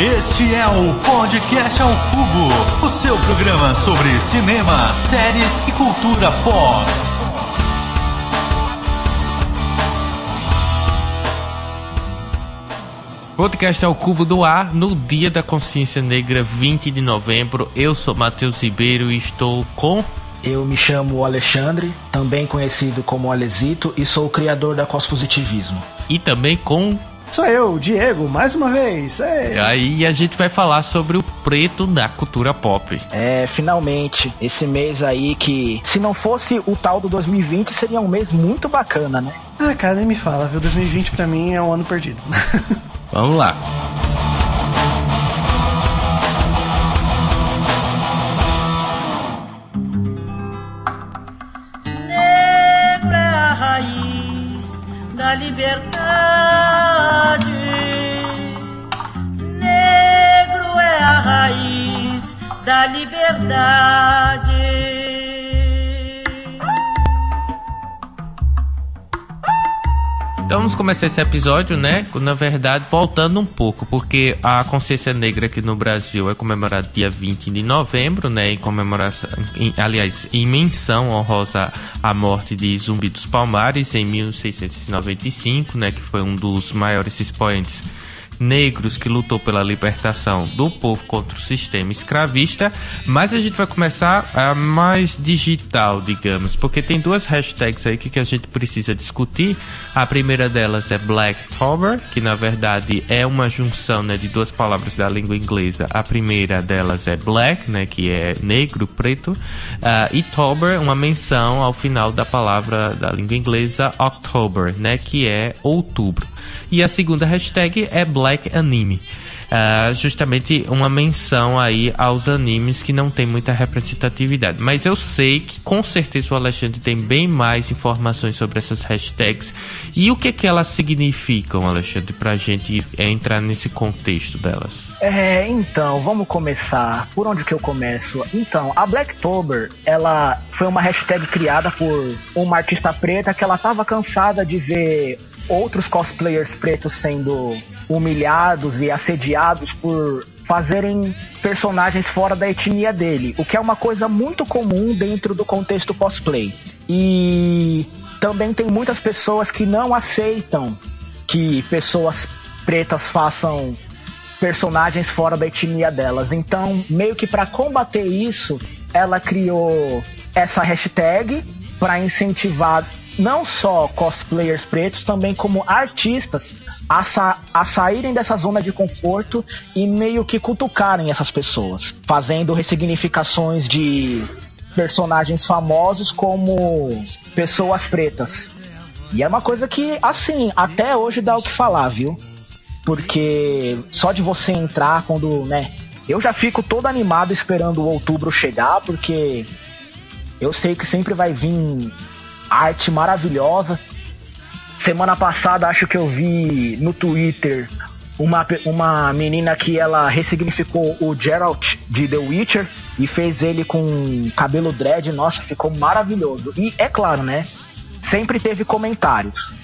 Este é o Podcast ao Cubo, o seu programa sobre cinema, séries e cultura pop. Podcast ao Cubo do Ar, no Dia da Consciência Negra, 20 de novembro. Eu sou Matheus Ribeiro e estou com. Eu me chamo Alexandre, também conhecido como Alesito, e sou o criador da Cospositivismo. E também com Sou eu, Diego, mais uma vez. Ei. Aí a gente vai falar sobre o preto na cultura pop. É, finalmente, esse mês aí que, se não fosse o tal do 2020, seria um mês muito bacana, né? Ah, cara, nem me fala, viu? 2020 pra mim é um ano perdido. Vamos lá. Negro é a raiz da liberdade. Raiz da liberdade. Então vamos começar esse episódio, né? Na verdade, voltando um pouco, porque a consciência negra aqui no Brasil é comemorada dia 20 de novembro, né? Em comemoração, em, aliás, em menção honrosa à morte de Zumbi dos Palmares em 1695, né? Que foi um dos maiores expoentes negros que lutou pela libertação do povo contra o sistema escravista, mas a gente vai começar a mais digital, digamos, porque tem duas hashtags aí que, que a gente precisa discutir. A primeira delas é Blacktober, que na verdade é uma junção né, de duas palavras da língua inglesa. A primeira delas é black, né, que é negro, preto, uh, e tober, uma menção ao final da palavra da língua inglesa October, né, que é outubro. E a segunda hashtag é Black Anime. Uh, justamente uma menção aí aos animes que não tem muita representatividade. Mas eu sei que com certeza o Alexandre tem bem mais informações sobre essas hashtags e o que que elas significam, Alexandre, pra gente entrar nesse contexto delas. É, então, vamos começar. Por onde que eu começo? Então, a Blacktober, ela foi uma hashtag criada por uma artista preta que ela tava cansada de ver outros cosplayers pretos sendo humilhados e assediados por fazerem personagens fora da etnia dele, o que é uma coisa muito comum dentro do contexto cosplay. E também tem muitas pessoas que não aceitam que pessoas pretas façam personagens fora da etnia delas. Então, meio que para combater isso, ela criou essa hashtag para incentivar não só cosplayers pretos, também como artistas a, sa a saírem dessa zona de conforto e meio que cutucarem essas pessoas, fazendo ressignificações de personagens famosos como pessoas pretas. E é uma coisa que, assim, até hoje dá o que falar, viu? Porque só de você entrar quando, né? Eu já fico todo animado esperando o outubro chegar, porque eu sei que sempre vai vir arte maravilhosa. Semana passada acho que eu vi no Twitter uma, uma menina que ela ressignificou o Geralt de The Witcher e fez ele com cabelo dread, nossa, ficou maravilhoso. E é claro, né? Sempre teve comentários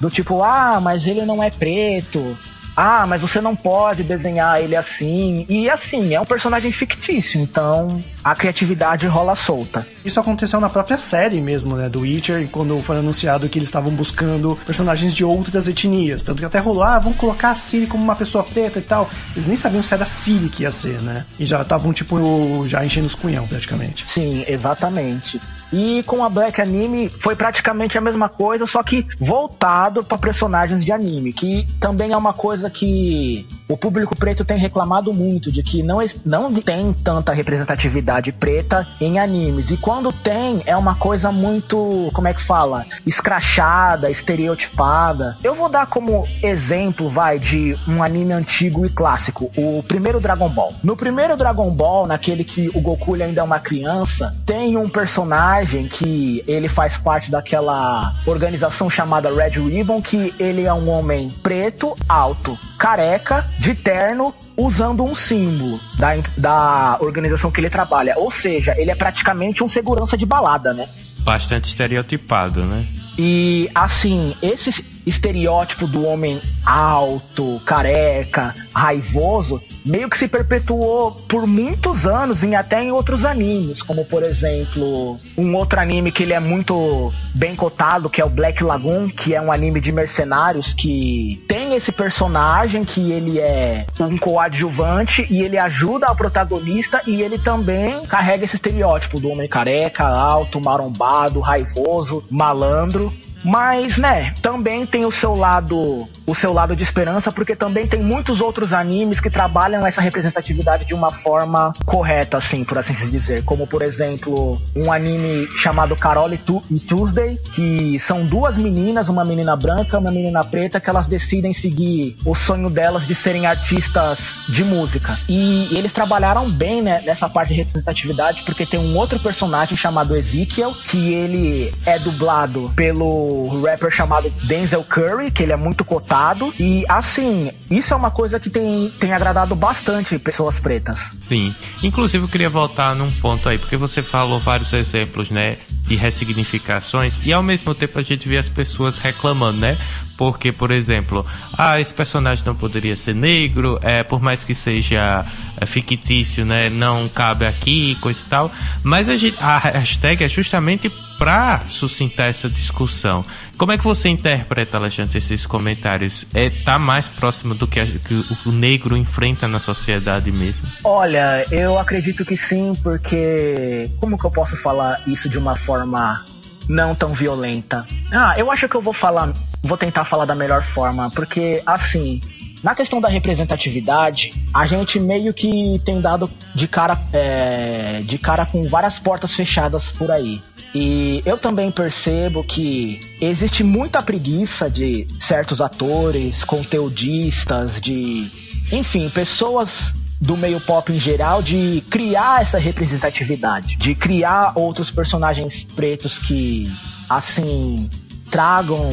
do tipo, ah, mas ele não é preto, ah, mas você não pode desenhar ele assim. E assim, é um personagem fictício, então a criatividade rola solta. Isso aconteceu na própria série mesmo, né, do Witcher, quando foi anunciado que eles estavam buscando personagens de outras etnias. Tanto que até rolou, ah, vamos colocar a Ciri como uma pessoa preta e tal. Eles nem sabiam se era a Ciri que ia ser, né? E já estavam, tipo, já enchendo os cunhão, praticamente. Sim, exatamente. E com a Black Anime foi praticamente a mesma coisa, só que voltado para personagens de anime, que também é uma coisa que o público preto tem reclamado muito de que não, não tem tanta representatividade preta em animes. E quando tem, é uma coisa muito, como é que fala? Escrachada, estereotipada. Eu vou dar como exemplo, vai, de um anime antigo e clássico, o primeiro Dragon Ball. No primeiro Dragon Ball, naquele que o Goku ainda é uma criança, tem um personagem que ele faz parte daquela organização chamada Red Ribbon, que ele é um homem preto, alto, careca, de terno, usando um símbolo da, da organização que ele trabalha. Ou seja, ele é praticamente um segurança de balada, né? Bastante estereotipado, né? E assim, esse, estereótipo do homem alto, careca, raivoso, meio que se perpetuou por muitos anos em até em outros animes, como por exemplo, um outro anime que ele é muito bem cotado, que é o Black Lagoon, que é um anime de mercenários que tem esse personagem que ele é um coadjuvante e ele ajuda o protagonista e ele também carrega esse estereótipo do homem careca, alto, marombado, raivoso, malandro. Mas, né, também tem o seu lado o seu lado de esperança, porque também tem muitos outros animes que trabalham essa representatividade de uma forma correta, assim, por assim se dizer. Como, por exemplo, um anime chamado Carol e, tu e Tuesday, que são duas meninas, uma menina branca uma menina preta, que elas decidem seguir o sonho delas de serem artistas de música. E eles trabalharam bem né, nessa parte de representatividade, porque tem um outro personagem chamado Ezekiel, que ele é dublado pelo rapper chamado Denzel Curry, que ele é muito cotado e assim, isso é uma coisa que tem, tem agradado bastante pessoas pretas. Sim. Inclusive eu queria voltar num ponto aí, porque você falou vários exemplos, né? De ressignificações, e ao mesmo tempo a gente vê as pessoas reclamando, né? Porque, por exemplo, ah, esse personagem não poderia ser negro, é, por mais que seja é, fictício, né? Não cabe aqui, coisa e tal. Mas a, gente, a hashtag é justamente para sustentar essa discussão. Como é que você interpreta, Alexandre, esses comentários? É tá mais próximo do que, a, que o negro enfrenta na sociedade mesmo? Olha, eu acredito que sim, porque como que eu posso falar isso de uma forma não tão violenta? Ah, eu acho que eu vou falar, vou tentar falar da melhor forma, porque assim, na questão da representatividade, a gente meio que tem dado de cara, é, de cara com várias portas fechadas por aí. E eu também percebo que existe muita preguiça de certos atores, conteudistas, de. Enfim, pessoas do meio pop em geral de criar essa representatividade, de criar outros personagens pretos que, assim, tragam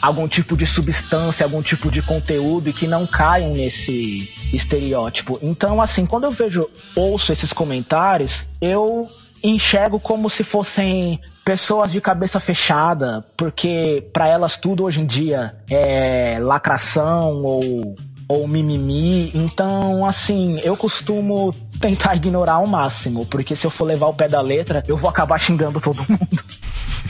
algum tipo de substância, algum tipo de conteúdo e que não caiam nesse estereótipo. Então, assim, quando eu vejo, ouço esses comentários, eu enxergo como se fossem pessoas de cabeça fechada, porque para elas tudo hoje em dia é lacração ou ou mimimi. Então, assim, eu costumo tentar ignorar ao máximo, porque se eu for levar o pé da letra, eu vou acabar xingando todo mundo.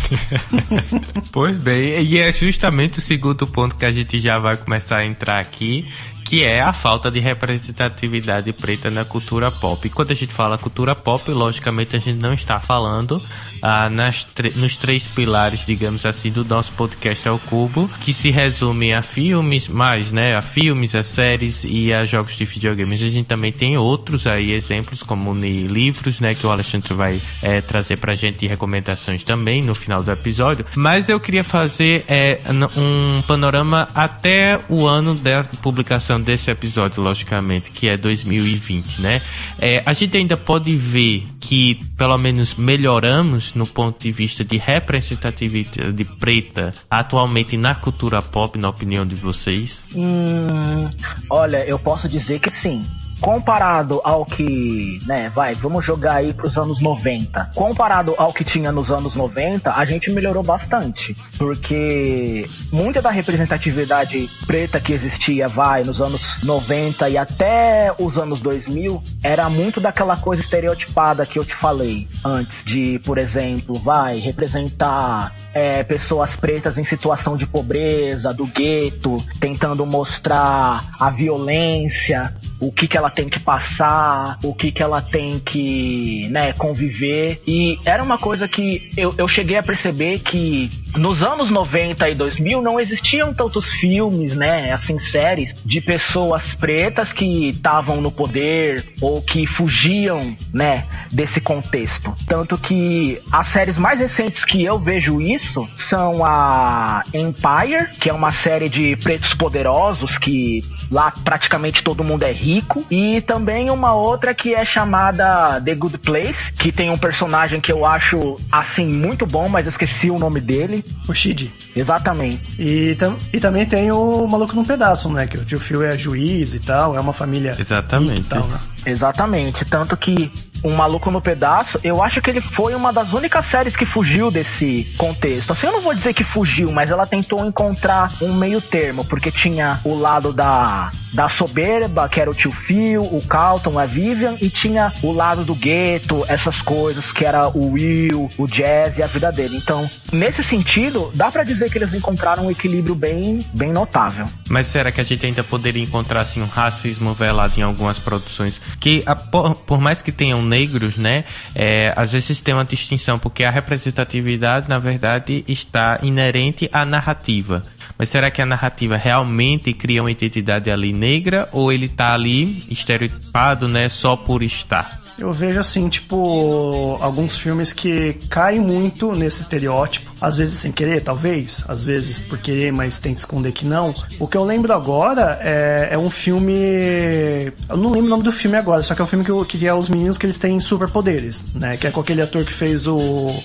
pois bem, e é justamente o segundo ponto que a gente já vai começar a entrar aqui, que é a falta de representatividade preta na cultura pop. E quando a gente fala cultura pop, logicamente a gente não está falando ah, nas nos três pilares, digamos assim, do nosso podcast ao cubo, que se resume a filmes, mais, né, a filmes, a séries e a jogos de videogames. A gente também tem outros aí exemplos, como livros, né, que o Alexandre vai é, trazer pra gente recomendações também no final do episódio. Mas eu queria fazer é, um panorama até o ano da publicação desse episódio, logicamente, que é 2020, né? É, a gente ainda pode ver que pelo menos melhoramos no ponto de vista de representatividade preta atualmente na cultura pop, na opinião de vocês? Hum, olha, eu posso dizer que sim comparado ao que, né, vai, vamos jogar aí pros anos 90. Comparado ao que tinha nos anos 90, a gente melhorou bastante, porque muita da representatividade preta que existia, vai, nos anos 90 e até os anos 2000, era muito daquela coisa estereotipada que eu te falei antes, de, por exemplo, vai, representar é, pessoas pretas em situação de pobreza, do gueto, tentando mostrar a violência, o que que ela tem que passar, o que que ela tem que, né, conviver. E era uma coisa que eu, eu cheguei a perceber que nos anos 90 e 2000 não existiam tantos filmes, né, assim, séries de pessoas pretas que estavam no poder ou que fugiam, né, desse contexto. Tanto que as séries mais recentes que eu vejo isso são a Empire, que é uma série de pretos poderosos que lá praticamente todo mundo é rico, e também uma outra que é chamada The Good Place, que tem um personagem que eu acho assim muito bom, mas esqueci o nome dele. O Shid. Exatamente. E, tam, e também tem o Maluco num Pedaço, né? Que o tio Phil é juiz e tal, é uma família. Exatamente. Tal, né? Exatamente. Tanto que Um Maluco no Pedaço, eu acho que ele foi uma das únicas séries que fugiu desse contexto. Assim, eu não vou dizer que fugiu, mas ela tentou encontrar um meio termo, porque tinha o lado da da soberba, que era o tio Phil, o Carlton, a Vivian, e tinha o lado do gueto, essas coisas, que era o Will, o Jazz e a vida dele. Então, nesse sentido, dá para dizer que eles encontraram um equilíbrio bem, bem notável. Mas será que a gente ainda poderia encontrar assim um racismo velado em algumas produções que, por, por mais que tenham negros, né, é, às vezes tem uma distinção porque a representatividade, na verdade, está inerente à narrativa. Mas será que a narrativa realmente cria uma identidade ali negra ou ele tá ali estereotipado, né, só por estar? Eu vejo assim, tipo, alguns filmes que caem muito nesse estereótipo, às vezes sem querer, talvez, às vezes por querer, mas tem que esconder que não. O que eu lembro agora é, é um filme. Eu não lembro o nome do filme agora, só que é um filme que, que é os meninos que eles têm superpoderes, né? Que é com aquele ator que fez o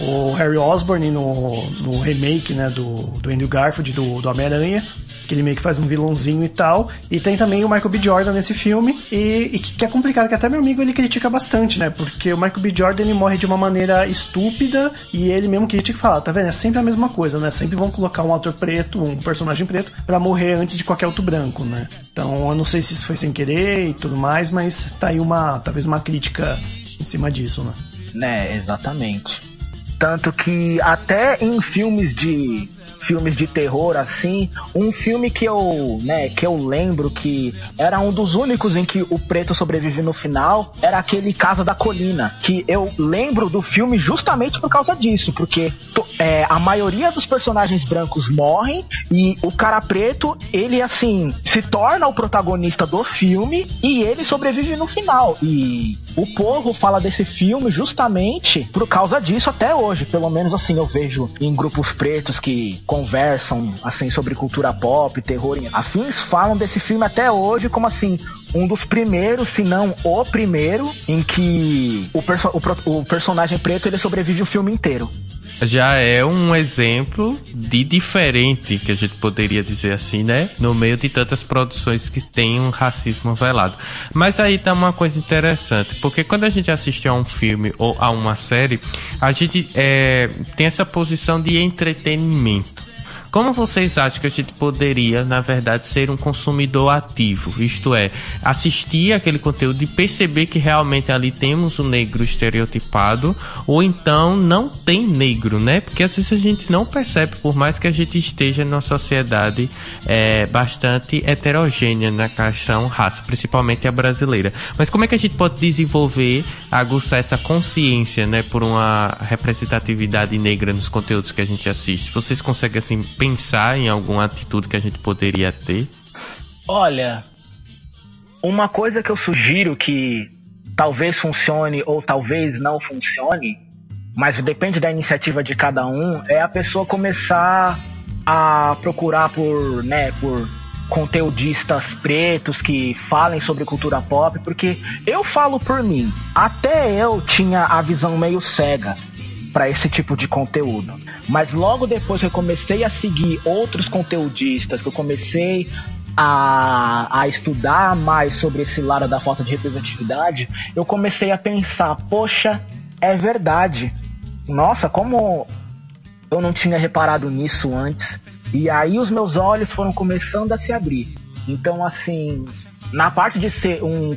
o Harry Osborn no, no remake né, do, do Andrew Garfield do, do Homem-Aranha que ele meio que faz um vilãozinho e tal. E tem também o Michael B. Jordan nesse filme, e, e, que é complicado, que até meu amigo ele critica bastante, né? Porque o Michael B. Jordan ele morre de uma maneira estúpida e ele mesmo critica e fala, tá vendo? É sempre a mesma coisa, né? Sempre vão colocar um ator preto, um personagem preto, para morrer antes de qualquer outro branco, né? Então eu não sei se isso foi sem querer e tudo mais, mas tá aí uma, talvez uma crítica em cima disso, né? Né, exatamente. Tanto que até em filmes de filmes de terror assim, um filme que eu, né, que eu lembro que era um dos únicos em que o preto sobrevive no final, era aquele Casa da Colina, que eu lembro do filme justamente por causa disso, porque é, a maioria dos personagens brancos morrem e o cara preto, ele assim, se torna o protagonista do filme e ele sobrevive no final. E o povo fala desse filme justamente por causa disso até hoje, pelo menos assim eu vejo em grupos pretos que conversam assim sobre cultura pop, terror afins, falam desse filme até hoje como assim um dos primeiros, se não o primeiro, em que o, perso o, o personagem preto ele sobrevive o filme inteiro já é um exemplo de diferente, que a gente poderia dizer assim, né? No meio de tantas produções que tem um racismo velado. Mas aí tá uma coisa interessante, porque quando a gente assiste a um filme ou a uma série, a gente é, tem essa posição de entretenimento. Como vocês acham que a gente poderia, na verdade, ser um consumidor ativo? Isto é, assistir aquele conteúdo e perceber que realmente ali temos um negro estereotipado, ou então não tem negro, né? Porque às vezes a gente não percebe, por mais que a gente esteja numa sociedade é, bastante heterogênea na questão raça, principalmente a brasileira. Mas como é que a gente pode desenvolver, aguçar essa consciência, né, por uma representatividade negra nos conteúdos que a gente assiste? Vocês conseguem assim pensar em alguma atitude que a gente poderia ter? Olha, uma coisa que eu sugiro que talvez funcione ou talvez não funcione, mas depende da iniciativa de cada um, é a pessoa começar a procurar por, né, por conteudistas pretos que falem sobre cultura pop, porque eu falo por mim, até eu tinha a visão meio cega para esse tipo de conteúdo. Mas logo depois que eu comecei a seguir outros conteudistas, que eu comecei a, a estudar mais sobre esse lado da falta de representatividade, eu comecei a pensar, poxa, é verdade. Nossa, como eu não tinha reparado nisso antes. E aí os meus olhos foram começando a se abrir. Então, assim, na parte de ser um,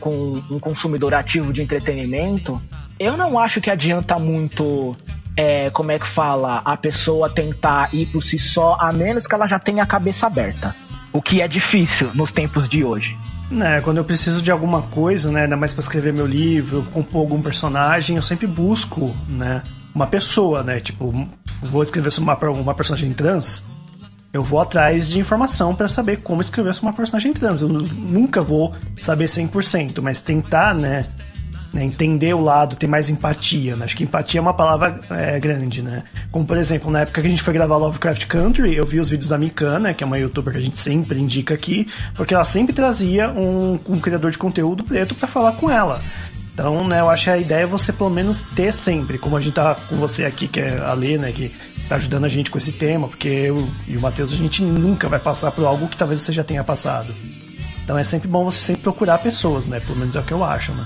um consumidor ativo de entretenimento, eu não acho que adianta muito é, como é que fala, a pessoa tentar ir por si só, a menos que ela já tenha a cabeça aberta. O que é difícil nos tempos de hoje. Né, quando eu preciso de alguma coisa, né, ainda mais para escrever meu livro, compor algum personagem, eu sempre busco, né, uma pessoa, né, tipo, vou escrever sobre uma, uma personagem trans, eu vou atrás de informação para saber como escrever sobre uma personagem trans. Eu nunca vou saber 100%, mas tentar, né, né, entender o lado, ter mais empatia. Né? Acho que empatia é uma palavra é, grande, né? Como, por exemplo, na época que a gente foi gravar Lovecraft Country, eu vi os vídeos da Mikana, que é uma youtuber que a gente sempre indica aqui, porque ela sempre trazia um, um criador de conteúdo preto para falar com ela. Então, né, eu acho que a ideia é você pelo menos ter sempre, como a gente tá com você aqui, que é a Lê, né, que tá ajudando a gente com esse tema, porque eu e o Matheus, a gente nunca vai passar por algo que talvez você já tenha passado. Então é sempre bom você sempre procurar pessoas, né? Pelo menos é o que eu acho, né?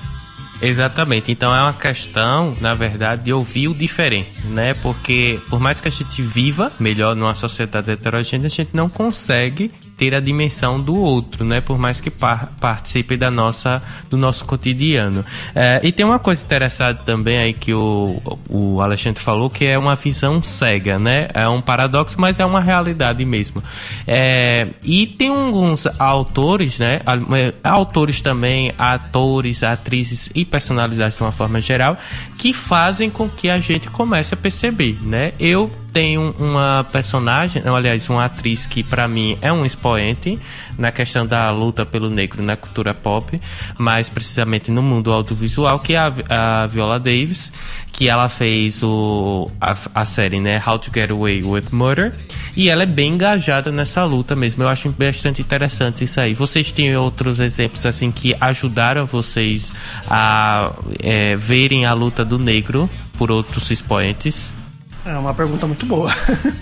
Exatamente. Então é uma questão, na verdade, de ouvir o diferente, né? Porque por mais que a gente viva melhor numa sociedade heterogênea, a gente não consegue ter a dimensão do outro, né? Por mais que par participe da nossa, do nosso cotidiano. É, e tem uma coisa interessante também aí que o, o Alexandre falou, que é uma visão cega, né? É um paradoxo, mas é uma realidade mesmo. É, e tem alguns autores, né? É, autores também, atores, atrizes e personalidades de uma forma geral, que fazem com que a gente comece a perceber, né? Eu tenho uma personagem, aliás, uma atriz que para mim é um expoente na questão da luta pelo negro na cultura pop, mais precisamente no mundo audiovisual, que é a, a Viola Davis, que ela fez o, a, a série, né, How to Get Away with Murder, e ela é bem engajada nessa luta mesmo. Eu acho bastante interessante isso aí. Vocês têm outros exemplos assim que ajudaram vocês a é, verem a luta do negro por outros expoentes? É uma pergunta muito boa.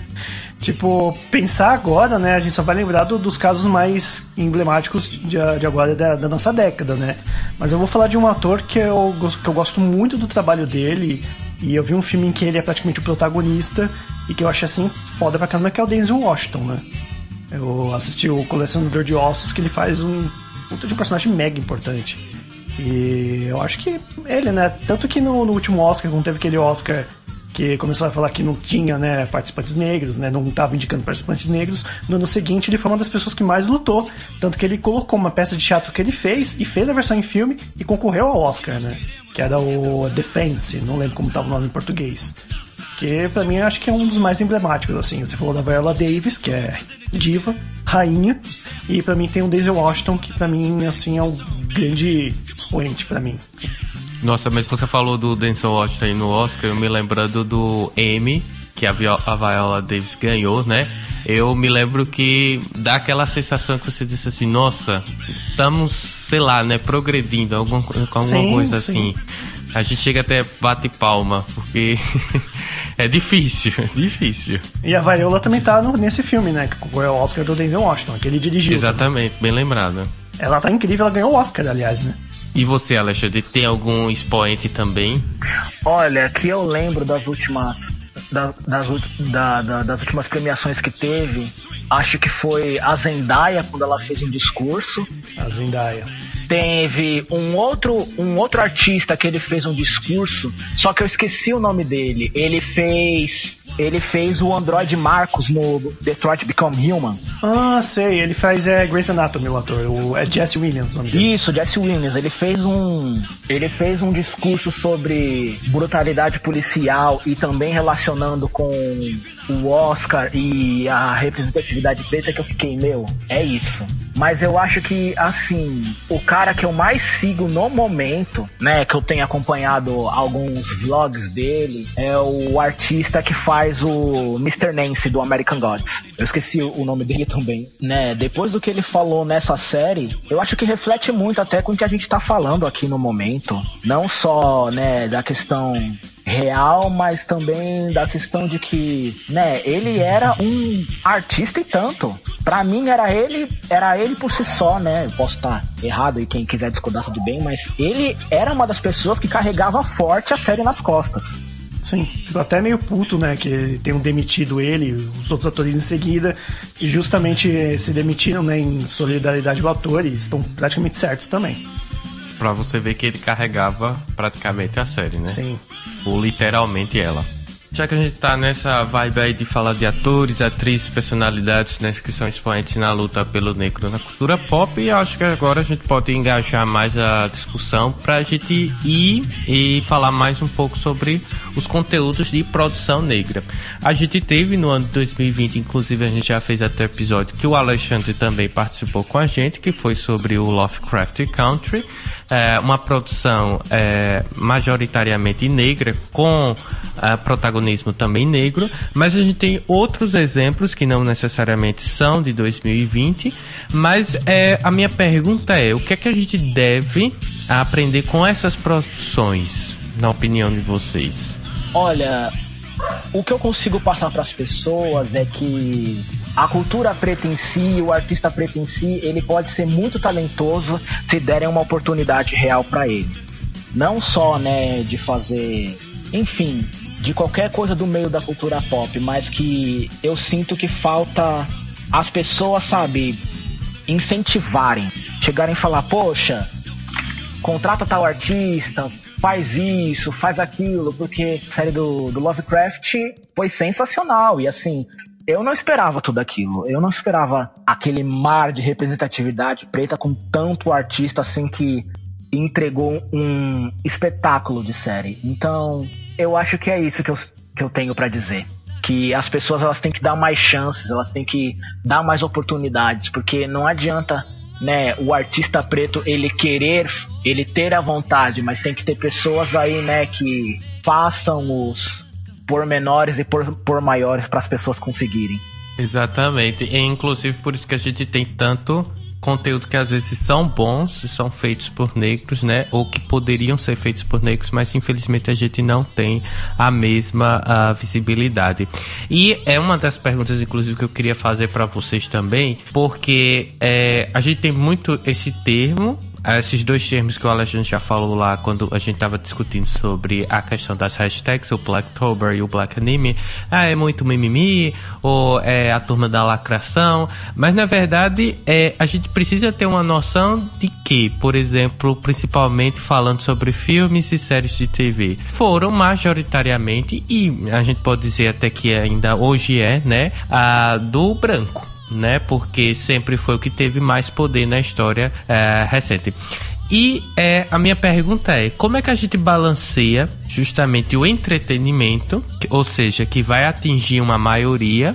tipo, pensar agora, né? A gente só vai lembrar do, dos casos mais emblemáticos de, de agora da, da, nossa década, né? Mas eu vou falar de um ator que eu, que eu gosto muito do trabalho dele. E eu vi um filme em que ele é praticamente o protagonista e que eu achei assim foda pra caramba, que é o Denzel Washington, né? Eu assisti o Colecionador de Ossos, que ele faz um puta de um personagem mega importante. E eu acho que ele, né? Tanto que no, no último Oscar, quando teve aquele Oscar que começou a falar que não tinha né, participantes negros, né, não estava indicando participantes negros. No ano seguinte, ele foi uma das pessoas que mais lutou, tanto que ele colocou uma peça de teatro que ele fez e fez a versão em filme e concorreu ao Oscar, né, que era o Defense, não lembro como estava o nome em português. Que pra mim acho que é um dos mais emblemáticos, assim. Você falou da Viola Davis, que é diva, rainha, e para mim tem o Daisy Washington, que para mim, assim, é um grande expoente para mim. Nossa, mas você falou do Denzel Washington aí no Oscar, eu me lembrando do M, que a, Viola, a Viola Davis ganhou, né? Eu me lembro que dá aquela sensação que você disse assim, nossa, estamos, sei lá, né, progredindo, alguma, alguma sim, coisa sim. assim. A gente chega até bate palma, porque é difícil, é difícil. E a Viola também tá no, nesse filme, né? Que foi o Oscar do Denzel Washington, que ele dirigiu. Exatamente, bem lembrado. Ela tá incrível, ela ganhou o Oscar, aliás, né? E você, Alexandre, tem algum expoente também? Olha, que eu lembro das últimas da, das, da, da, das últimas premiações que teve, acho que foi a Zendaya quando ela fez um discurso. A Zendaya. Teve um outro, um outro artista que ele fez um discurso, só que eu esqueci o nome dele. Ele fez ele fez o Android Marcos no Detroit Become Human. Ah, sei. Ele faz é, Grey's Anatomy, o ator. O, é Jesse Williams o nome dele. Isso, Jesse Williams. Ele fez um... Ele fez um discurso sobre brutalidade policial e também relacionando com o Oscar e a representatividade preta que eu fiquei, meu, é isso. Mas eu acho que, assim, o cara que eu mais sigo no momento, né, que eu tenho acompanhado alguns vlogs dele, é o artista que faz o Mr. Nancy do American Gods. Eu esqueci o nome dele também, né? Depois do que ele falou nessa série, eu acho que reflete muito até com o que a gente tá falando aqui no momento. Não só, né, da questão real, mas também da questão de que, né, ele era um artista e tanto. Para mim era ele, era ele por si só, né? Eu posso estar errado e quem quiser discordar tudo bem, mas ele era uma das pessoas que carregava forte a série nas costas. Sim, ficou até meio puto, né? Que tenham demitido ele, os outros atores em seguida, e justamente se demitiram, né? Em solidariedade ao ator, e estão praticamente certos também. Pra você ver que ele carregava praticamente a série, né? Sim ou literalmente ela. Já que a gente tá nessa vibe aí de falar de atores, atrizes, personalidades, né, que são expoentes na luta pelo negro na cultura pop, acho que agora a gente pode engajar mais a discussão para a gente ir e falar mais um pouco sobre os conteúdos de produção negra. A gente teve no ano de 2020, inclusive a gente já fez até episódio que o Alexandre também participou com a gente, que foi sobre o Lovecraft Country é, uma produção é, majoritariamente negra, com é, protagonismo também negro, mas a gente tem outros exemplos que não necessariamente são de 2020, mas é, a minha pergunta é, o que é que a gente deve aprender com essas produções, na opinião de vocês? Olha, o que eu consigo passar para as pessoas é que a cultura preta em si, o artista preto em si, ele pode ser muito talentoso se derem uma oportunidade real para ele. não só, né, de fazer, enfim, de qualquer coisa do meio da cultura pop, mas que eu sinto que falta as pessoas, sabe, incentivarem, chegarem e falar, poxa, contrata tal artista, faz isso, faz aquilo, porque a série do, do Lovecraft foi sensacional e assim, eu não esperava tudo aquilo. Eu não esperava aquele mar de representatividade preta com tanto artista assim que entregou um espetáculo de série. Então, eu acho que é isso que eu, que eu tenho para dizer. Que as pessoas elas têm que dar mais chances, elas têm que dar mais oportunidades, porque não adianta né, o artista preto ele querer, ele ter a vontade, mas tem que ter pessoas aí, né, que façam os por menores e por, por maiores para as pessoas conseguirem. Exatamente. E inclusive por isso que a gente tem tanto conteúdo que às vezes são bons, são feitos por negros, né? Ou que poderiam ser feitos por negros, mas infelizmente a gente não tem a mesma uh, visibilidade. E é uma das perguntas, inclusive, que eu queria fazer para vocês também, porque é, a gente tem muito esse termo esses dois termos que o Alexandre já falou lá quando a gente estava discutindo sobre a questão das hashtags, o Blacktober e o Black Anime, ah, é muito mimimi, ou é a turma da lacração, mas na verdade é, a gente precisa ter uma noção de que, por exemplo, principalmente falando sobre filmes e séries de TV, foram majoritariamente, e a gente pode dizer até que ainda hoje é, né, a do branco né? Porque sempre foi o que teve mais poder na história é, recente. E é, a minha pergunta é: como é que a gente balanceia justamente o entretenimento, ou seja, que vai atingir uma maioria,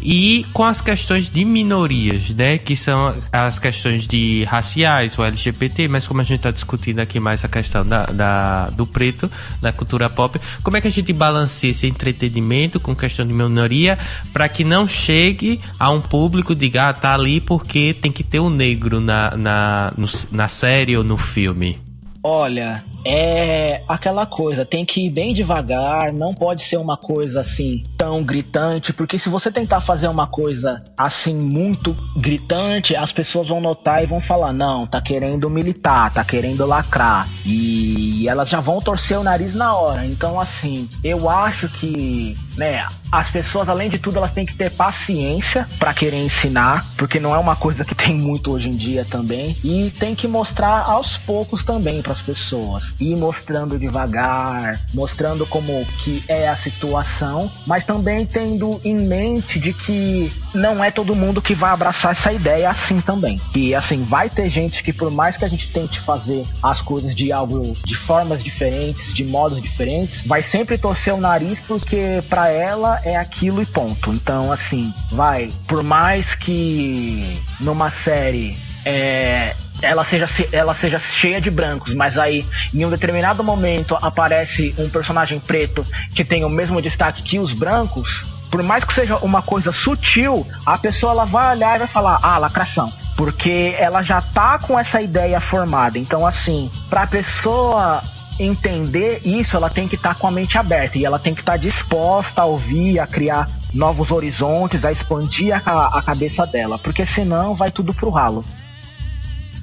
e com as questões de minorias, né, que são as questões de raciais, o LGBT, mas como a gente está discutindo aqui mais a questão da, da, do preto, da cultura pop, como é que a gente balanceia esse entretenimento com questão de minoria para que não chegue a um público diga, ah, tá ali porque tem que ter um negro na, na, no, na série ou no filme? Olha, é aquela coisa, tem que ir bem devagar, não pode ser uma coisa assim tão gritante, porque se você tentar fazer uma coisa assim muito gritante, as pessoas vão notar e vão falar: não, tá querendo militar, tá querendo lacrar. E elas já vão torcer o nariz na hora. Então, assim, eu acho que, né, as pessoas, além de tudo, elas têm que ter paciência para querer ensinar, porque não é uma coisa que tem muito hoje em dia também. E tem que mostrar aos poucos também para as pessoas ir mostrando devagar, mostrando como que é a situação, mas também tendo em mente de que não é todo mundo que vai abraçar essa ideia assim também. E assim, vai ter gente que por mais que a gente tente fazer as coisas de algo de formas diferentes, de modos diferentes, vai sempre torcer o nariz porque para ela é aquilo e ponto. Então, assim, vai, por mais que numa série é, ela seja, ela seja cheia de brancos, mas aí em um determinado momento aparece um personagem preto que tem o mesmo destaque que os brancos, por mais que seja uma coisa sutil, a pessoa ela vai olhar e vai falar: "Ah, lacração". Porque ela já tá com essa ideia formada. Então assim, para a pessoa entender isso, ela tem que estar tá com a mente aberta e ela tem que estar tá disposta a ouvir, a criar novos horizontes, a expandir a, a cabeça dela, porque senão vai tudo pro ralo.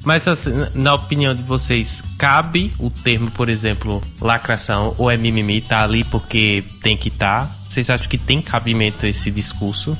Mas assim, na opinião de vocês, cabe o termo, por exemplo, lacração ou é mimimi, tá ali porque tem que estar? Tá? Vocês acham que tem cabimento esse discurso?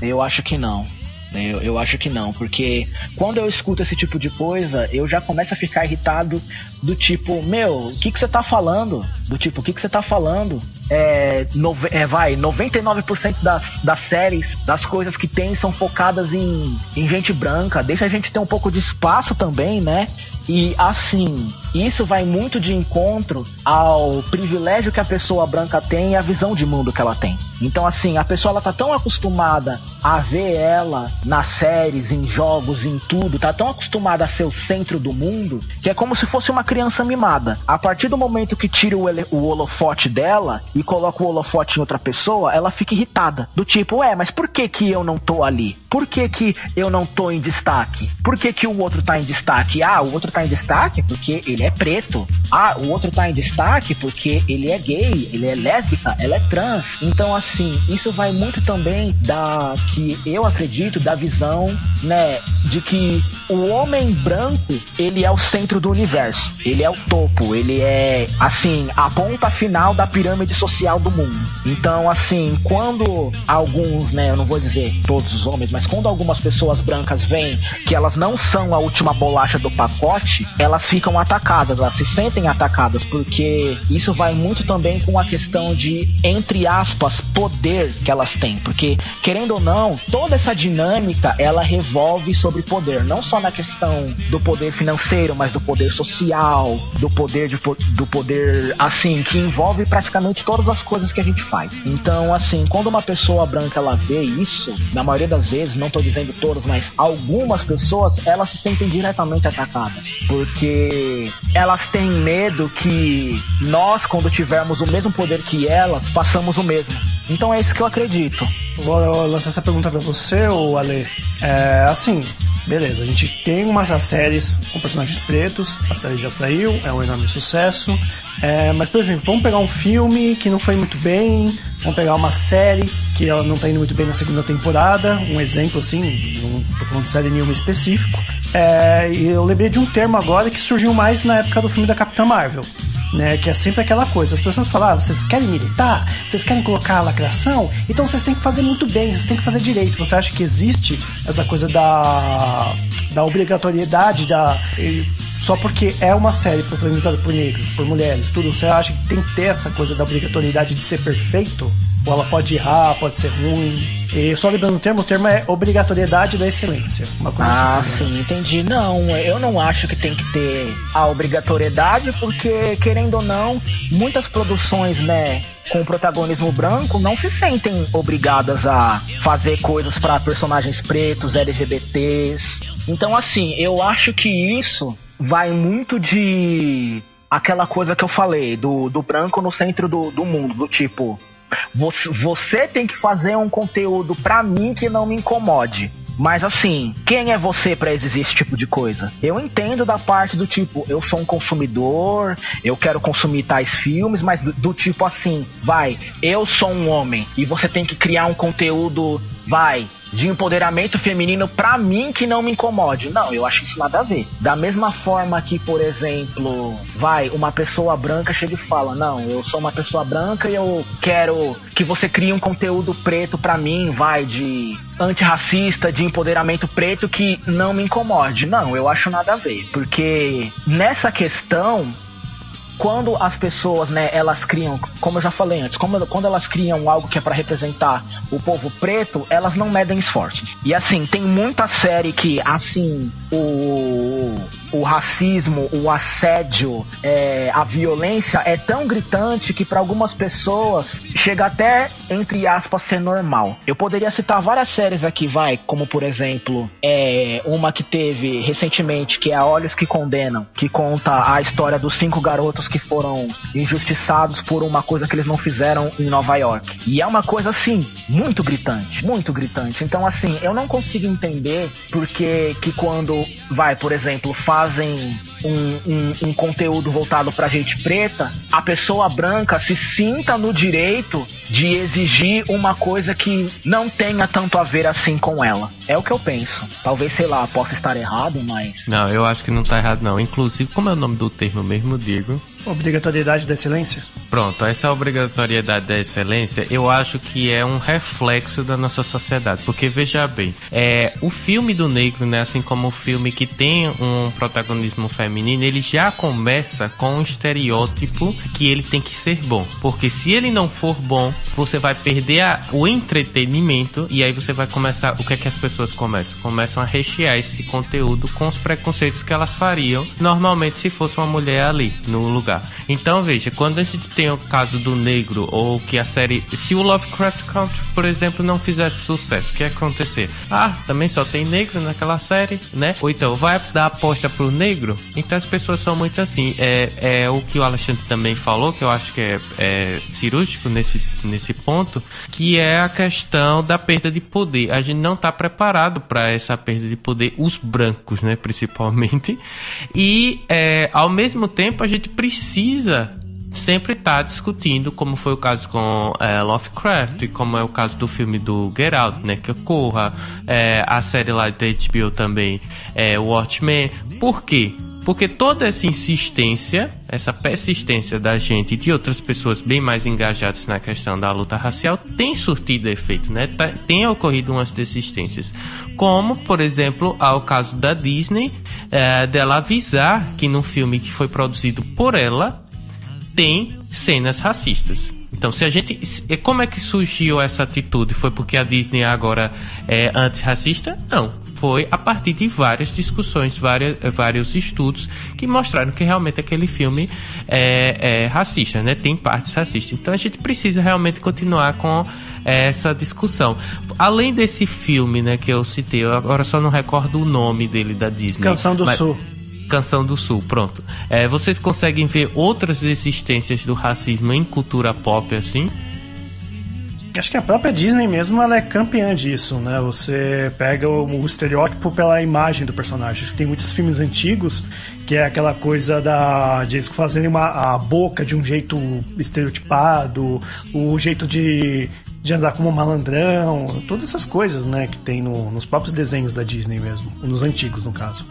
Eu acho que não. Eu, eu acho que não, porque quando eu escuto esse tipo de coisa, eu já começo a ficar irritado do tipo, meu, o que, que você tá falando? Do tipo, o que, que você tá falando? É, é, vai, 99% das, das séries, das coisas que tem são focadas em, em gente branca. Deixa a gente ter um pouco de espaço também, né? E assim, isso vai muito de encontro ao privilégio que a pessoa branca tem e a visão de mundo que ela tem. Então, assim, a pessoa ela tá tão acostumada a ver ela nas séries, em jogos, em tudo, tá tão acostumada a ser o centro do mundo, que é como se fosse uma criança mimada. A partir do momento que tira o, o holofote dela e coloca o holofote em outra pessoa, ela fica irritada. Do tipo, ué, mas por que que eu não tô ali? Por que que eu não tô em destaque? Por que que o outro tá em destaque? Ah, o outro tá em destaque porque ele é preto. Ah, o outro tá em destaque porque ele é gay, ele é lésbica, ela é trans. Então, assim, isso vai muito também da que eu acredito da visão, né, de que o homem branco, ele é o centro do universo. Ele é o topo, ele é, assim, a ponta final da pirâmide social do mundo. Então, assim, quando alguns, né, eu não vou dizer todos os homens, mas quando algumas pessoas brancas veem que elas não são a última bolacha do pacote, elas ficam atacadas, elas se sentem atacadas, porque isso vai muito também com a questão de, entre aspas, poder que elas têm. Porque, querendo ou não, toda essa dinâmica ela revolve sobre poder, não só na questão do poder financeiro, mas do poder social, do poder de, do poder assim que envolve praticamente todas as coisas que a gente faz. Então, assim, quando uma pessoa branca ela vê isso, na maioria das vezes, não estou dizendo todas, mas algumas pessoas elas se sentem diretamente atacadas, porque elas têm medo que nós, quando tivermos o mesmo poder que elas, façamos o mesmo. Então é isso que eu acredito. Vou lançar essa pergunta para você, ou Ale. É, assim, beleza, a gente tem umas séries com personagens pretos, a série já saiu, é um enorme sucesso. É, mas, por exemplo, vamos pegar um filme que não foi muito bem, vamos pegar uma série que ela não tá indo muito bem na segunda temporada, um exemplo assim, não tô falando de série nenhuma específico. É, e eu lembrei de um termo agora que surgiu mais na época do filme da Capitã Marvel, né? Que é sempre aquela coisa. As pessoas falam, ah, vocês querem militar? Vocês querem colocar a lacração? Então vocês têm que fazer muito bem, vocês têm que fazer direito. Você acha que existe essa coisa da, da obrigatoriedade, da. Só porque é uma série protagonizada por negros, por mulheres, tudo, você acha que tem que ter essa coisa da obrigatoriedade de ser perfeito? Ou ela pode errar, pode ser ruim? E só lembrando o termo, o termo é obrigatoriedade da excelência. Uma coisa ah, assim. sim, entendi. Não, eu não acho que tem que ter a obrigatoriedade, porque, querendo ou não, muitas produções, né, com protagonismo branco não se sentem obrigadas a fazer coisas para personagens pretos, LGBTs. Então, assim, eu acho que isso vai muito de aquela coisa que eu falei, do, do branco no centro do, do mundo, do tipo, você, você tem que fazer um conteúdo para mim que não me incomode. Mas assim, quem é você para exigir esse tipo de coisa? Eu entendo da parte do tipo, eu sou um consumidor, eu quero consumir tais filmes, mas do, do tipo assim, vai, eu sou um homem e você tem que criar um conteúdo, vai, de empoderamento feminino para mim que não me incomode. Não, eu acho isso nada a ver. Da mesma forma que, por exemplo, vai, uma pessoa branca chega e fala: "Não, eu sou uma pessoa branca e eu quero que você crie um conteúdo preto para mim, vai de antirracista, de empoderamento preto que não me incomode". Não, eu acho nada a ver, porque nessa questão quando as pessoas, né, elas criam, como eu já falei antes, como, quando elas criam algo que é para representar o povo preto, elas não medem esforços. E assim, tem muita série que, assim, o, o racismo, o assédio, é, a violência é tão gritante que para algumas pessoas chega até, entre aspas, ser normal. Eu poderia citar várias séries aqui, vai, como por exemplo, é, uma que teve recentemente, que é a Olhos que Condenam, que conta a história dos cinco garotos que foram injustiçados por uma coisa que eles não fizeram em Nova York. E é uma coisa assim, muito gritante, muito gritante. Então, assim, eu não consigo entender porque que quando vai, por exemplo, fazem um, um, um conteúdo voltado pra gente preta, a pessoa branca se sinta no direito de exigir uma coisa que não tenha tanto a ver assim com ela. É o que eu penso. Talvez, sei lá, possa estar errado, mas. Não, eu acho que não tá errado, não. Inclusive, como é o nome do termo mesmo, Diego? Obrigatoriedade da excelência? Pronto, essa obrigatoriedade da excelência eu acho que é um reflexo da nossa sociedade. Porque veja bem, é, o filme do negro, né, assim como o filme que tem um protagonismo feminino, ele já começa com um estereótipo que ele tem que ser bom. Porque se ele não for bom, você vai perder a, o entretenimento e aí você vai começar. O que é que as pessoas começam? Começam a rechear esse conteúdo com os preconceitos que elas fariam normalmente se fosse uma mulher ali no lugar lugar. Então veja, quando a gente tem o caso do negro, ou que a série. Se o Lovecraft Country, por exemplo, não fizesse sucesso, o que ia acontecer? Ah, também só tem negro naquela série, né? Ou então, vai dar aposta pro negro? Então as pessoas são muito assim. É, é o que o Alexandre também falou, que eu acho que é, é cirúrgico nesse, nesse ponto, que é a questão da perda de poder. A gente não está preparado para essa perda de poder, os brancos, né, principalmente. E é, ao mesmo tempo a gente precisa sempre está discutindo, como foi o caso com é, Lovecraft, como é o caso do filme do Get Out, né, que ocorra, é, a série lá da HBO também, é, Watchmen. Por quê? Porque toda essa insistência, essa persistência da gente e de outras pessoas bem mais engajadas na questão da luta racial tem surtido efeito, né? Tá, tem ocorrido umas desistências. Como, por exemplo, ao caso da Disney, é, dela avisar que no filme que foi produzido por ela tem cenas racistas. Então, se a gente. Como é que surgiu essa atitude? Foi porque a Disney agora é antirracista? Não foi a partir de várias discussões, várias, vários estudos que mostraram que realmente aquele filme é, é racista, né? Tem partes racistas. Então a gente precisa realmente continuar com essa discussão. Além desse filme, né, que eu citei, eu agora só não recordo o nome dele da Disney. Canção do mas... Sul. Canção do Sul, pronto. É, vocês conseguem ver outras existências do racismo em cultura pop assim? Acho que a própria Disney mesmo ela é campeã disso, né? Você pega o, o estereótipo pela imagem do personagem. Tem muitos filmes antigos que é aquela coisa da de fazerem uma, a boca de um jeito estereotipado, o jeito de, de andar como malandrão, todas essas coisas, né, que tem no, nos próprios desenhos da Disney mesmo, nos antigos no caso.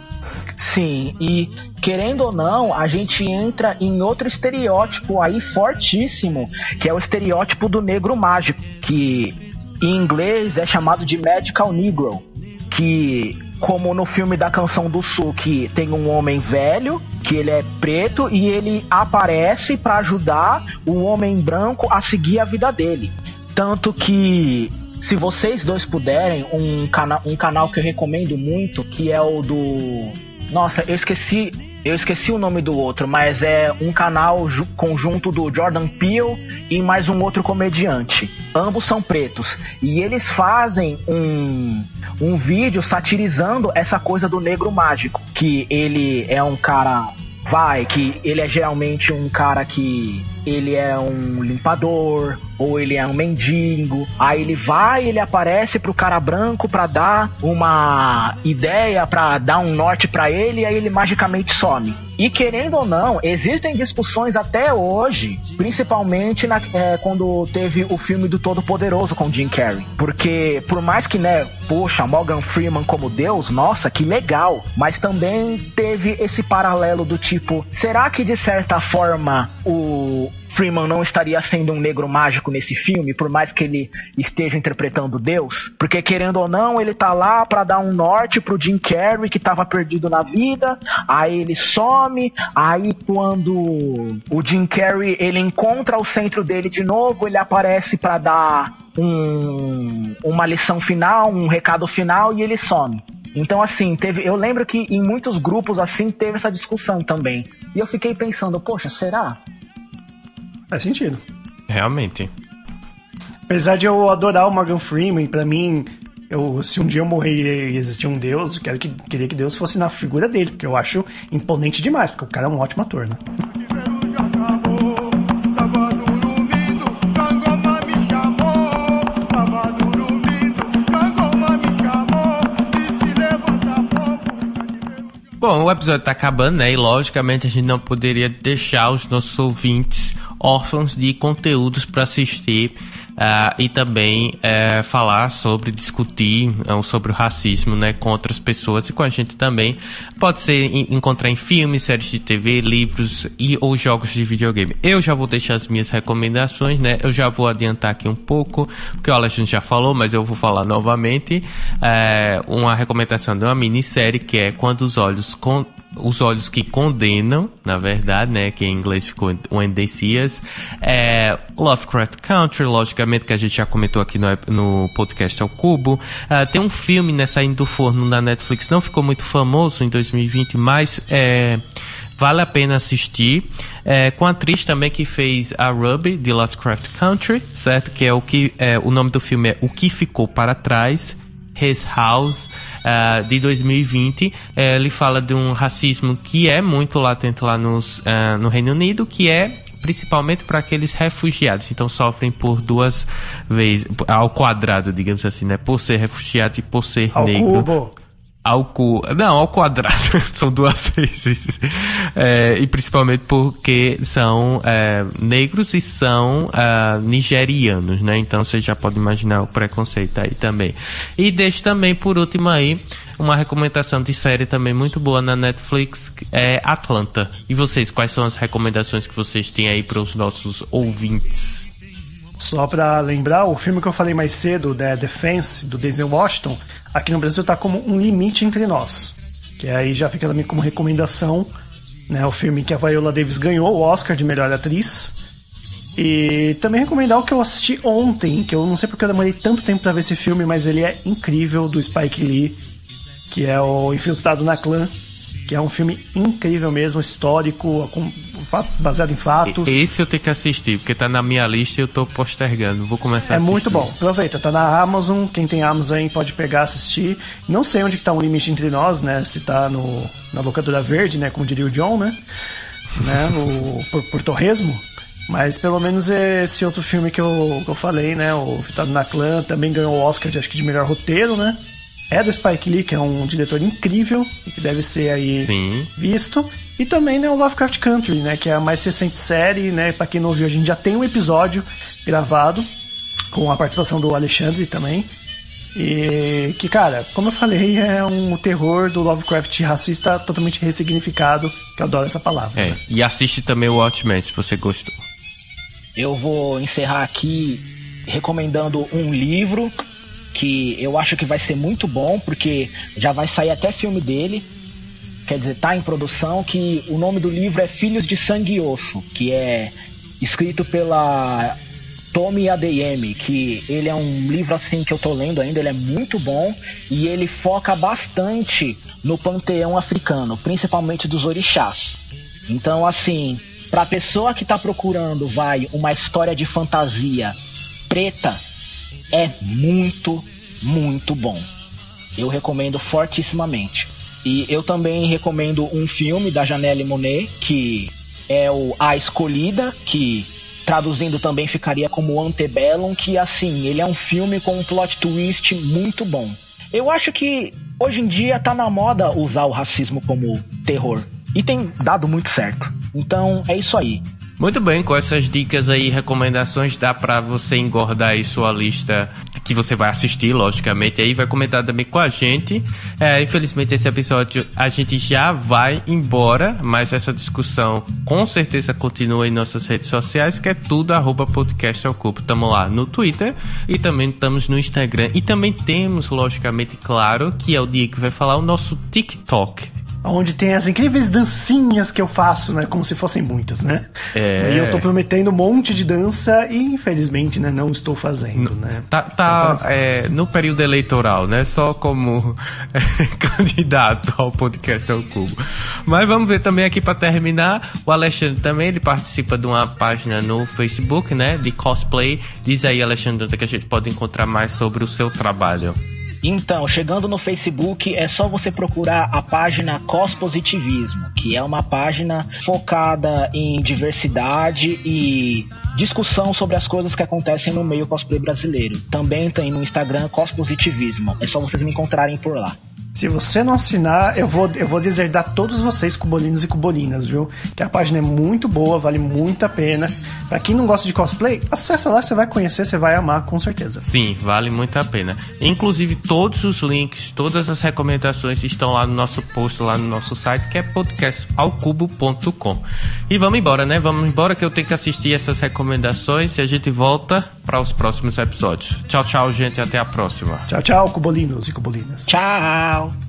Sim, e querendo ou não, a gente entra em outro estereótipo aí fortíssimo, que é o estereótipo do negro mágico, que em inglês é chamado de Magical Negro, que como no filme da Canção do Sul, que tem um homem velho, que ele é preto e ele aparece para ajudar o homem branco a seguir a vida dele. Tanto que se vocês dois puderem, um, cana um canal que eu recomendo muito, que é o do. Nossa, eu esqueci. Eu esqueci o nome do outro, mas é um canal conjunto do Jordan Peele e mais um outro comediante. Ambos são pretos. E eles fazem um, um vídeo satirizando essa coisa do negro mágico. Que ele é um cara. Vai, que ele é geralmente um cara que ele é um limpador, ou ele é um mendigo. Aí ele vai, ele aparece pro cara branco para dar uma ideia, para dar um norte para ele, e aí ele magicamente some. E querendo ou não, existem discussões até hoje, principalmente na, é, quando teve o filme do Todo Poderoso com Jim Carrey. Porque, por mais que, né, poxa, Morgan Freeman como Deus, nossa, que legal. Mas também teve esse paralelo do tipo, será que de certa forma o, Freeman não estaria sendo um negro mágico nesse filme, por mais que ele esteja interpretando Deus, porque querendo ou não, ele tá lá para dar um norte pro Jim Carrey que tava perdido na vida, aí ele some, aí quando o Jim Carrey ele encontra o centro dele de novo, ele aparece para dar um, uma lição final, um recado final e ele some. Então, assim, teve. Eu lembro que em muitos grupos assim teve essa discussão também. E eu fiquei pensando, poxa, será? Faz sentido. Realmente. Apesar de eu adorar o Morgan Freeman, para mim, eu, se um dia eu morrer e existir um Deus, eu quero que, queria que Deus fosse na figura dele, porque eu acho imponente demais, porque o cara é um ótimo ator, né? Bom, o episódio tá acabando, né? E logicamente a gente não poderia deixar os nossos ouvintes órfãos de conteúdos para assistir uh, e também uh, falar sobre, discutir uh, sobre o racismo né, com outras pessoas e com a gente também. Pode ser encontrar em filmes, séries de TV, livros e ou jogos de videogame. Eu já vou deixar as minhas recomendações, né? Eu já vou adiantar aqui um pouco, porque o Alexandre já falou, mas eu vou falar novamente. Eh, uma recomendação de uma minissérie que é Quando os Olhos con os olhos que condenam, na verdade, né, que em inglês ficou When They See Us, é Lovecraft Country, logicamente, que a gente já comentou aqui no, no podcast ao Cubo. Uh, tem um filme, né, saindo do forno na Netflix, não ficou muito famoso em 2020, mas é, vale a pena assistir. É, com a atriz também que fez a Ruby de Lovecraft Country, certo? Que é o que é, o nome do filme é O que ficou para trás. His House uh, de 2020. Uh, eh, ele fala de um racismo que é muito latente lá nos, uh, no Reino Unido, que é principalmente para aqueles refugiados. Então sofrem por duas vezes, ao quadrado, digamos assim, né? Por ser refugiado e por ser ao negro. Cubo. Ao. Não, ao quadrado. são duas vezes. É, e principalmente porque são é, negros e são é, nigerianos, né? Então você já pode imaginar o preconceito aí também. E deixo também, por último aí, uma recomendação de série também muito boa na Netflix é Atlanta. E vocês, quais são as recomendações que vocês têm aí para os nossos ouvintes? Só para lembrar, o filme que eu falei mais cedo, The Defense, do Denzel Washington, aqui no Brasil tá como Um Limite Entre Nós. Que aí já fica também como recomendação, né? O filme que a Viola Davis ganhou o Oscar de melhor atriz. E também recomendar o que eu assisti ontem, que eu não sei porque eu demorei tanto tempo para ver esse filme, mas ele é incrível, do Spike Lee, que é o Infiltrado na Clã, que é um filme incrível mesmo, histórico, baseado em fatos. Esse eu tenho que assistir, porque tá na minha lista e eu tô postergando. Vou começar É a muito bom. Aproveita, tá na Amazon. Quem tem Amazon aí pode pegar assistir. Não sei onde que tá o limite entre nós, né? Se tá no, na locadora verde, né? Como diria o John, né? né? No, por, por Torresmo. Mas pelo menos esse outro filme que eu, que eu falei, né? O Fitado na Clã também ganhou o Oscar de, acho que de melhor roteiro, né? É do Spike Lee, que é um diretor incrível e que deve ser aí Sim. visto. E também né, o Lovecraft Country, né? Que é a mais recente série, né? Pra quem não ouviu, a gente já tem um episódio gravado com a participação do Alexandre também. E que, cara, como eu falei, é um terror do Lovecraft racista totalmente ressignificado, que eu adoro essa palavra. É, né? e assiste também o Watchmen, se você gostou. Eu vou encerrar aqui recomendando um livro que eu acho que vai ser muito bom, porque já vai sair até filme dele. Quer dizer, tá em produção, que o nome do livro é Filhos de Sangue e Osso, que é escrito pela Tommy Adeyemi, que ele é um livro assim que eu tô lendo ainda, ele é muito bom e ele foca bastante no panteão africano, principalmente dos orixás. Então, assim, pra pessoa que tá procurando, vai, uma história de fantasia preta, é muito, muito bom. Eu recomendo fortissimamente. E eu também recomendo um filme da Janelle Monet, que é o A Escolhida, que traduzindo também ficaria como Antebellum, que assim, ele é um filme com um plot twist muito bom. Eu acho que hoje em dia tá na moda usar o racismo como terror. E tem dado muito certo. Então é isso aí. Muito bem, com essas dicas aí recomendações, dá pra você engordar aí sua lista que você vai assistir, logicamente, aí vai comentar também com a gente. É, infelizmente, esse episódio a gente já vai embora, mas essa discussão com certeza continua em nossas redes sociais, que é tudo arroba podcast ao cubo. Estamos lá no Twitter e também estamos no Instagram. E também temos, logicamente, claro, que é o dia que vai falar o nosso TikTok. Onde tem as incríveis dancinhas que eu faço, né? Como se fossem muitas, né? É. E eu tô prometendo um monte de dança e, infelizmente, né, não estou fazendo, né? Tá, tá é, no período eleitoral, né? Só como é, candidato ao podcast ao Cubo. Mas vamos ver também aqui para terminar. O Alexandre também ele participa de uma página no Facebook, né? De cosplay. Diz aí, Alexandre, onde é que a gente pode encontrar mais sobre o seu trabalho. Então, chegando no Facebook, é só você procurar a página Cospositivismo, que é uma página focada em diversidade e discussão sobre as coisas que acontecem no meio cosplay brasileiro. Também tem no Instagram Cospositivismo. É só vocês me encontrarem por lá. Se você não assinar, eu vou, eu vou deserdar todos vocês, cubolinos e cubolinas, viu? Que a página é muito boa, vale muito a pena. Pra quem não gosta de cosplay, acessa lá, você vai conhecer, você vai amar, com certeza. Sim, vale muito a pena. Inclusive, todos os links, todas as recomendações estão lá no nosso post, lá no nosso site, que é podcastalcubo.com. E vamos embora, né? Vamos embora que eu tenho que assistir essas recomendações e a gente volta para os próximos episódios. Tchau, tchau, gente. Até a próxima. Tchau, tchau, cubolinos e cubolinas. Tchau!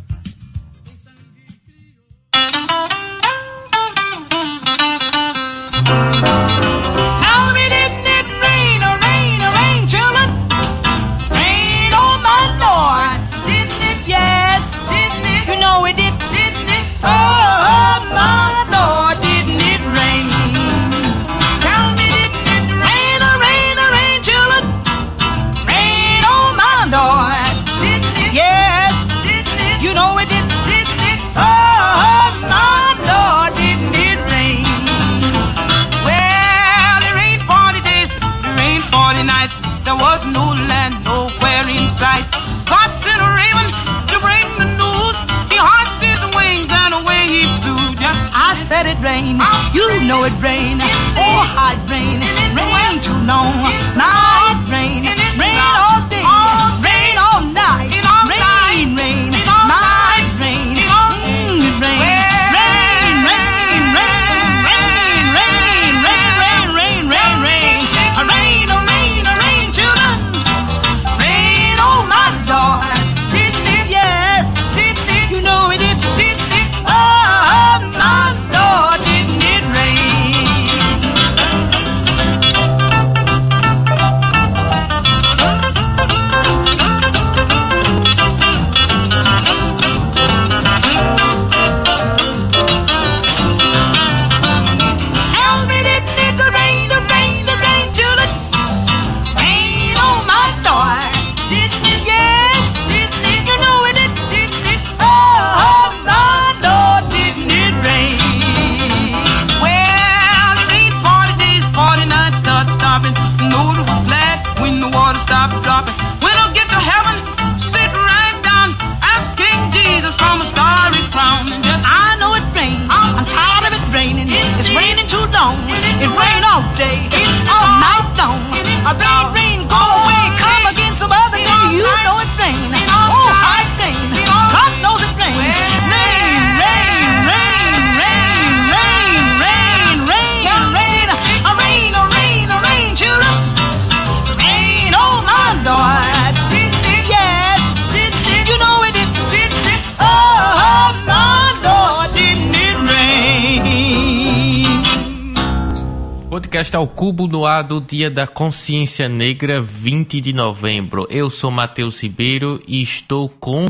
Cubo no ar do Dia da Consciência Negra, 20 de novembro. Eu sou Matheus Ribeiro e estou com.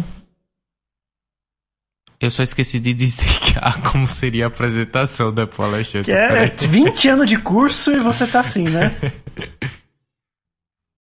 Eu só esqueci de dizer que, ah, como seria a apresentação da Paula Alexandre. Que é, 20 anos de curso e você tá assim, né?